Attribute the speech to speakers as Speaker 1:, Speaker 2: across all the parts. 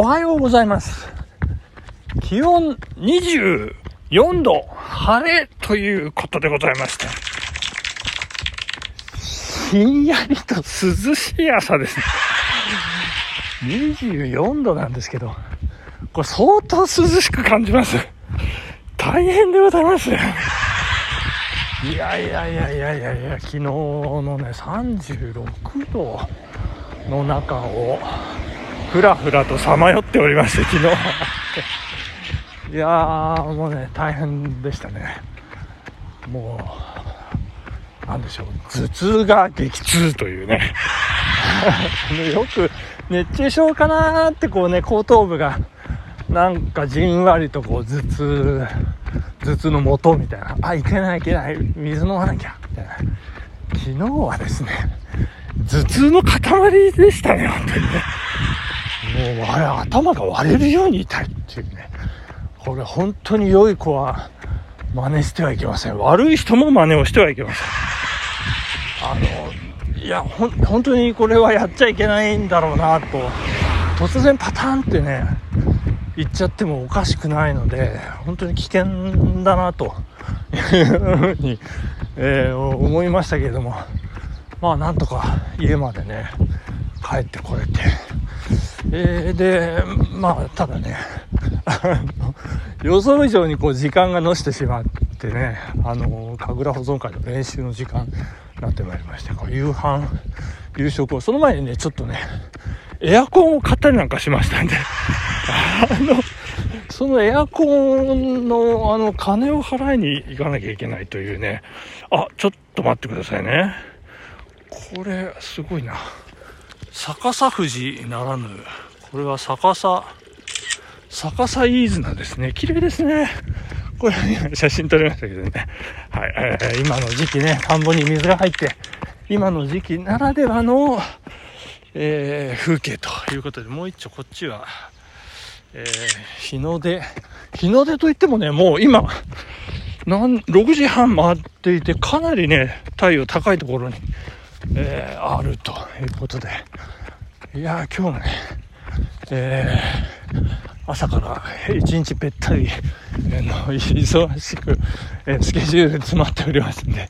Speaker 1: おはようございます。気温24度、晴れということでございまして。ひんやりと涼しい朝ですね。24度なんですけど、これ相当涼しく感じます。大変でございます。いやいやいやいやいやいや、昨日のね、36度の中を、ふらふらとさまよっておりまして、昨日。いやー、もうね、大変でしたね。もう、なんでしょう、頭痛が激痛というね。よく、熱中症かなーってこうね、後頭部が、なんかじんわりとこう頭痛、頭痛の元みたいな。あ、いけないいけない、水飲まなきゃ、みたいな。昨日はですね、頭痛の塊でしたね、本当にね。もうあれ頭が割れるように痛いっていうね。これ本当に良い子は真似してはいけません。悪い人も真似をしてはいけません。あのいやほ本当にこれはやっちゃいけないんだろうなと。突然パターンってね言っちゃってもおかしくないので本当に危険だなと。いうふうに、えー思いましたけれども。まあなんとか家までね帰ってこれて。えー、で、まあ、ただね、予想以上にこう時間がのしてしまってね、あの、神楽保存会の練習の時間になってまいりまして、こう夕飯、夕食を、その前にね、ちょっとね、エアコンを買ったりなんかしましたんで、あの、そのエアコンの、あの、金を払いに行かなきゃいけないというね、あ、ちょっと待ってくださいね。これ、すごいな。逆さ富士ならぬ、これは逆さ、逆さイーズナですね。綺麗ですね。これ、写真撮りましたけどね。はい、えー今の時期ね、田んぼに水が入って、今の時期ならではの、えー風景ということで、もう一丁こっちは、えー日の出、日の出といってもね、もう今、なん6時半回っていて、かなりね、太陽高いところに、えーあるということで、いやー、今日もね、えー朝から一日べったり、えーの忙しく、えースケジュール詰まっておりますんで、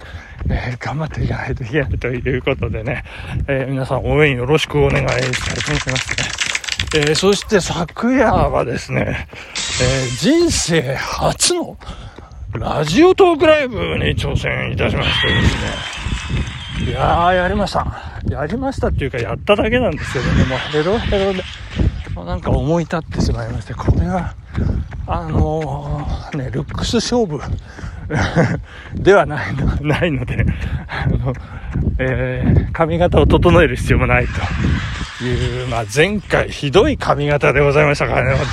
Speaker 1: えー頑張っていかないといけないということでね、えー皆さん応援よろしくお願いしたいと思いますね。えーそして昨夜はですね、えー人生初のラジオトークライブに挑戦いたしましてですね、いやー、やりました。やりましたっていうか、やっただけなんですけどね、もうヘロヘロで、もうなんか思い立ってしまいまして、これは、あのーね、ルックス勝負 ではないのないので、あの、えー髪型を整える必要もないという、まあ、前回ひどい髪型でございましたからね、本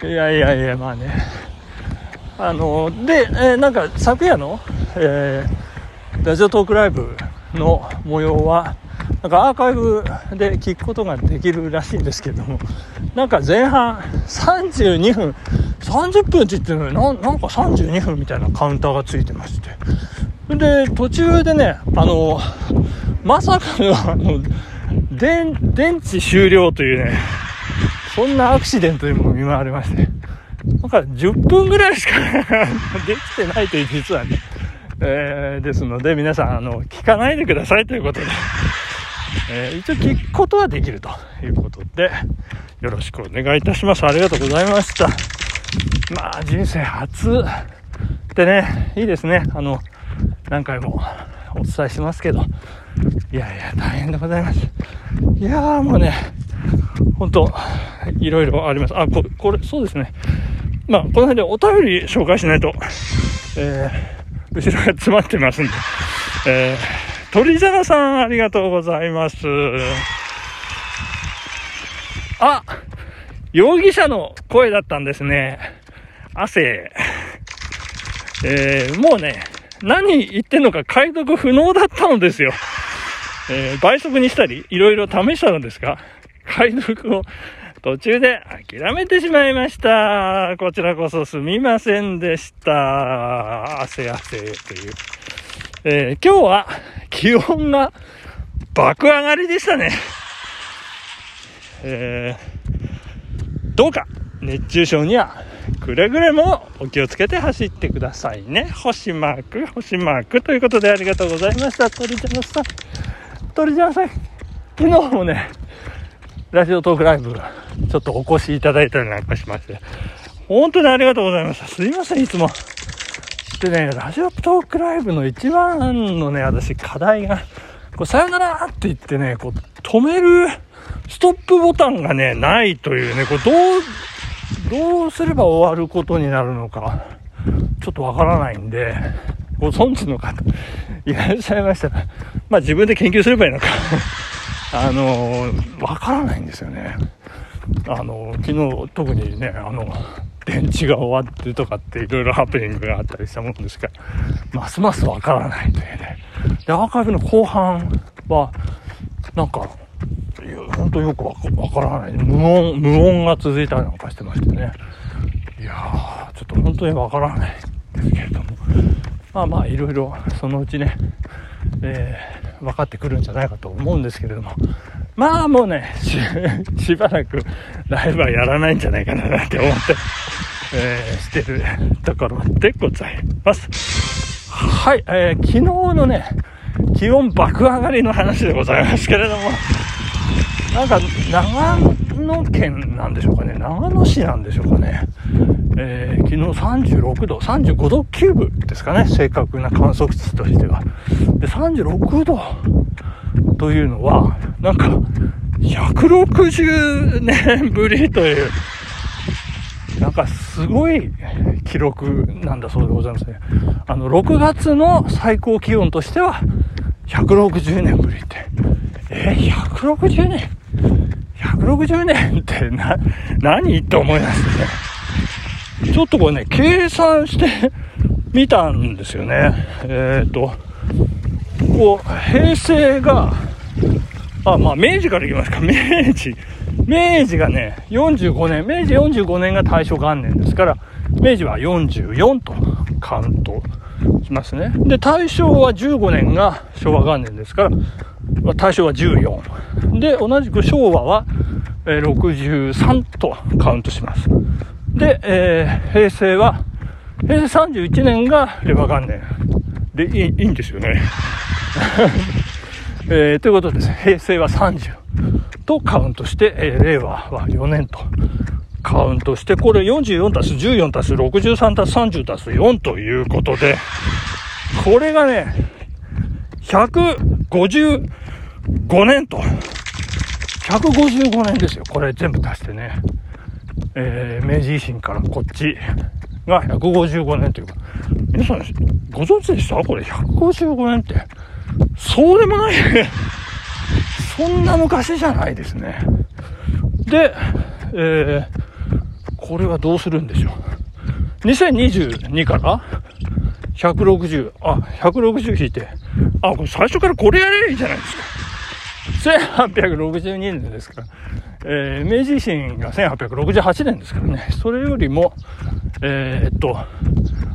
Speaker 1: 当に。いやいやいや、まあね。あの、で、えーなんか昨夜の、えーラジオトークライブの模様は、なんかアーカイブで聞くことができるらしいんですけども、なんか前半32分、30分って言ってるのになんか32分みたいなカウンターがついてまして。で、途中でね、あの、まさかの、あの、電、電池終了というね、そんなアクシデントにも見舞われまして、なんか10分ぐらいしか できてないという実はね、えーですので皆さん、あの、聞かないでくださいということで、えー一応聞くことはできるということで、よろしくお願いいたします。ありがとうございました。まあ、人生初ってね、いいですね。あの、何回もお伝えしてますけど、いやいや、大変でございます。いやもうね、本当いろいろあります。あ、ここれ、そうですね。まあ、この辺でお便り紹介しないと、えー、後ろが詰まってますんで、えー、鳥皿さんありがとうございます。あ容疑者の声だったんですね。汗。えー、もうね、何言ってんのか解読不能だったのですよ。えー倍速にしたり、いろいろ試したのですが、解読を途中で諦めてしまいました。こちらこそすみませんでした。汗汗という。えー今日は気温が爆上がりでしたね。えー、どうか熱中症にはくれぐれもお気をつけて走ってくださいね。星マーク、星マークということでありがとうございました。鳥ちゃんさん。鳥ちゃんさん、昨日もね、ラジオトークライブ、ちょっとお越しいただいたりなんかしまして、本当にありがとうございました。すいません、いつも。でね、ラジオトークライブの一番のね、私、課題が、こう、さよならって言ってね、こう、止める、ストップボタンがね、ないというね、こう、どう、どうすれば終わることになるのか、ちょっとわからないんで、ご存知の方いらっしゃいましたら、まあ自分で研究すればいいのかあのわからないんですよね。あの昨日特にね、あの、電池が終わってとかっていろいろハプニングがあったりしたものですから、ますますわからないというね。で、アーカイブの後半は、なんか、本当よくわからない。無音、無音が続いたりなんかしてましてね。いやー、ちょっと本当にわからないですけれども。まあまあ、いろいろそのうちね、えー、分かってくるんじゃないかと思うんですけれども。まあもうね、しばらくライブはやらないんじゃないかななんて思って、えー、してるところでございます。はい、えー、昨日のね、気温爆上がりの話でございますけれども、なんか長野県なんでしょうかね、長野市なんでしょうかね、えー、昨日36度、35度9分ですかね、正確な観測値としては。で、36度というのは、なんか、160年ぶりという、なんかすごい記録なんだそうでございますね。あの、6月の最高気温としては、160年ぶりって。えー、160年？160年ってな、何って思いますね。ちょっとこれね、計算してみたんですよね。えっ、ー、と、こう、平成が、あ、まあ、明治からいきますか。明治。明治がね、45年、明治45年が大正元年ですから、明治は44とカウントしますね。で、大正は15年が昭和元年ですから、大正は14。で、同じく昭和は、63とカウントします。で、えー、平成は、平成31年が令和元年。で、いいいいんですよね。えー、ということです。平成は30とカウントして、えー、令和は4年とカウントして、これ44たす14たす63たす30たす4ということで、これがね、155年と、155年ですよ。これ全部足してね。えー、明治維新からこっちが155年というか、皆さんご存知でした？これ155年って。そうでもないそんな昔じゃないですね。で、えー、これはどうするんでしょう。2022から160、あ、160引いて、あ、これ最初からこれやればいいじゃないですか。1862年ですから。えー、明治維新が1868年ですからね。それよりも、えー、っと、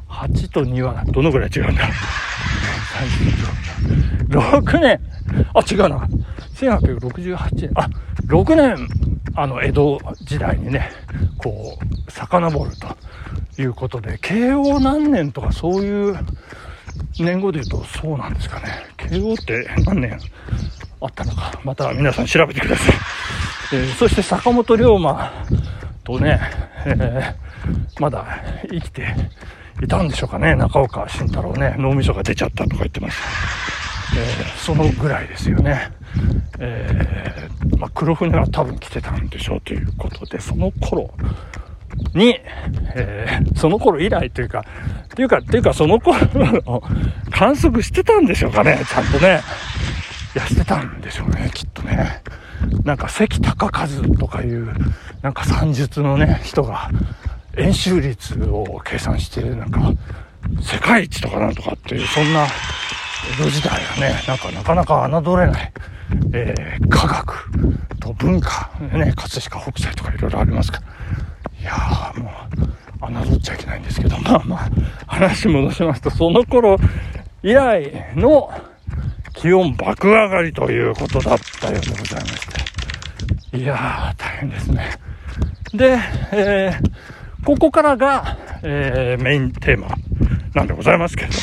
Speaker 1: 8と2はどのぐらい違うんだ？6年あ、違うな。1868年、あ、6年、あの、江戸時代にね、こう、遡るということで、慶応何年とかそういう年号で言うとそうなんですかね。慶応って何年あったのか、また皆さん調べてください。えー、そして坂本龍馬とね、えー、まだ生きていたんでしょうかね、中岡慎太郎ね、脳みそが出ちゃったとか言ってます。えー、そのぐらいですよね。えー、まあ、黒船は多分来てたんでしょうということで、その頃に、えー、その頃以来というか、っていうか、っていうかその頃の 観測してたんでしょうかね、ちゃんとね。いや、してたんでしょうね、きっとね。なんか関高和とかいう、なんか算術のね、人が、円周率を計算して、なんか、世界一とかなんとかっていう、そんな、江戸時代はね、なんかなかなか侮れない、えー、科学と文化、ね、葛飾北斎とかいろいろありますから。いやー、もう、侮っちゃいけないんですけど、まあまあ、話戻しますと、その頃以来の気温爆上がりということだったようでございまして。いやー、大変ですね。で、えー、ここからが、えー、メインテーマなんでございますけれども、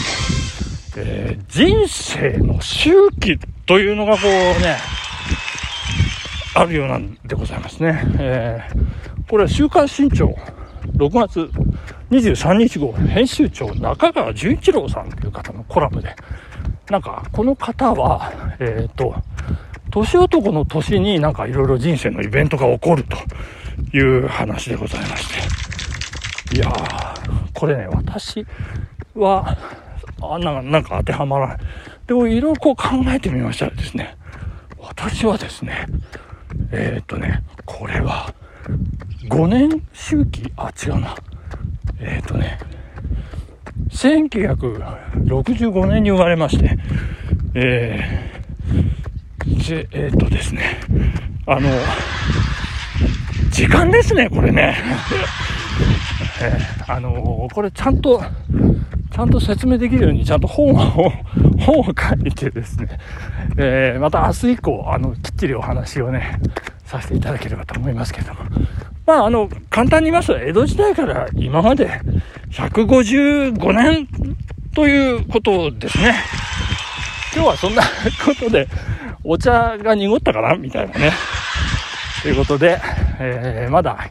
Speaker 1: えー、人生の周期というのがこうね、あるようなんでございますね。えー、これは週刊新潮6月23日号編集長中川純一郎さんという方のコラムで、なんかこの方は、えっ、ー、と、年男の年になんかいろいろ人生のイベントが起こるという話でございまして。いやー、これね、私は、あなんか、なんか当てはまらない。でもいろいろこう考えてみましたらですね、私はですね、えー、っとね、これは、5年周期、あ、違うな。えー、っとね、1965年に生まれまして、えー、えー、っとですね、あの、時間ですね、これね。えー、あのこれちゃんと、ちゃんと説明できるように、ちゃんと本を、本を書いてですね、えー、また明日以降、あの、きっちりお話をね、させていただければと思いますけれども。まあ、あの、簡単に言いますと、江戸時代から今まで155年ということですね。今日はそんなことで、お茶が濁ったかなみたいなね。ということで、えー、まだ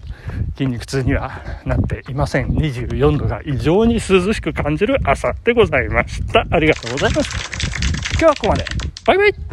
Speaker 1: 筋肉痛にはなっていません。24度が異常に涼しく感じる朝でございました。ありがとうございます。今日はここまで。バイバイ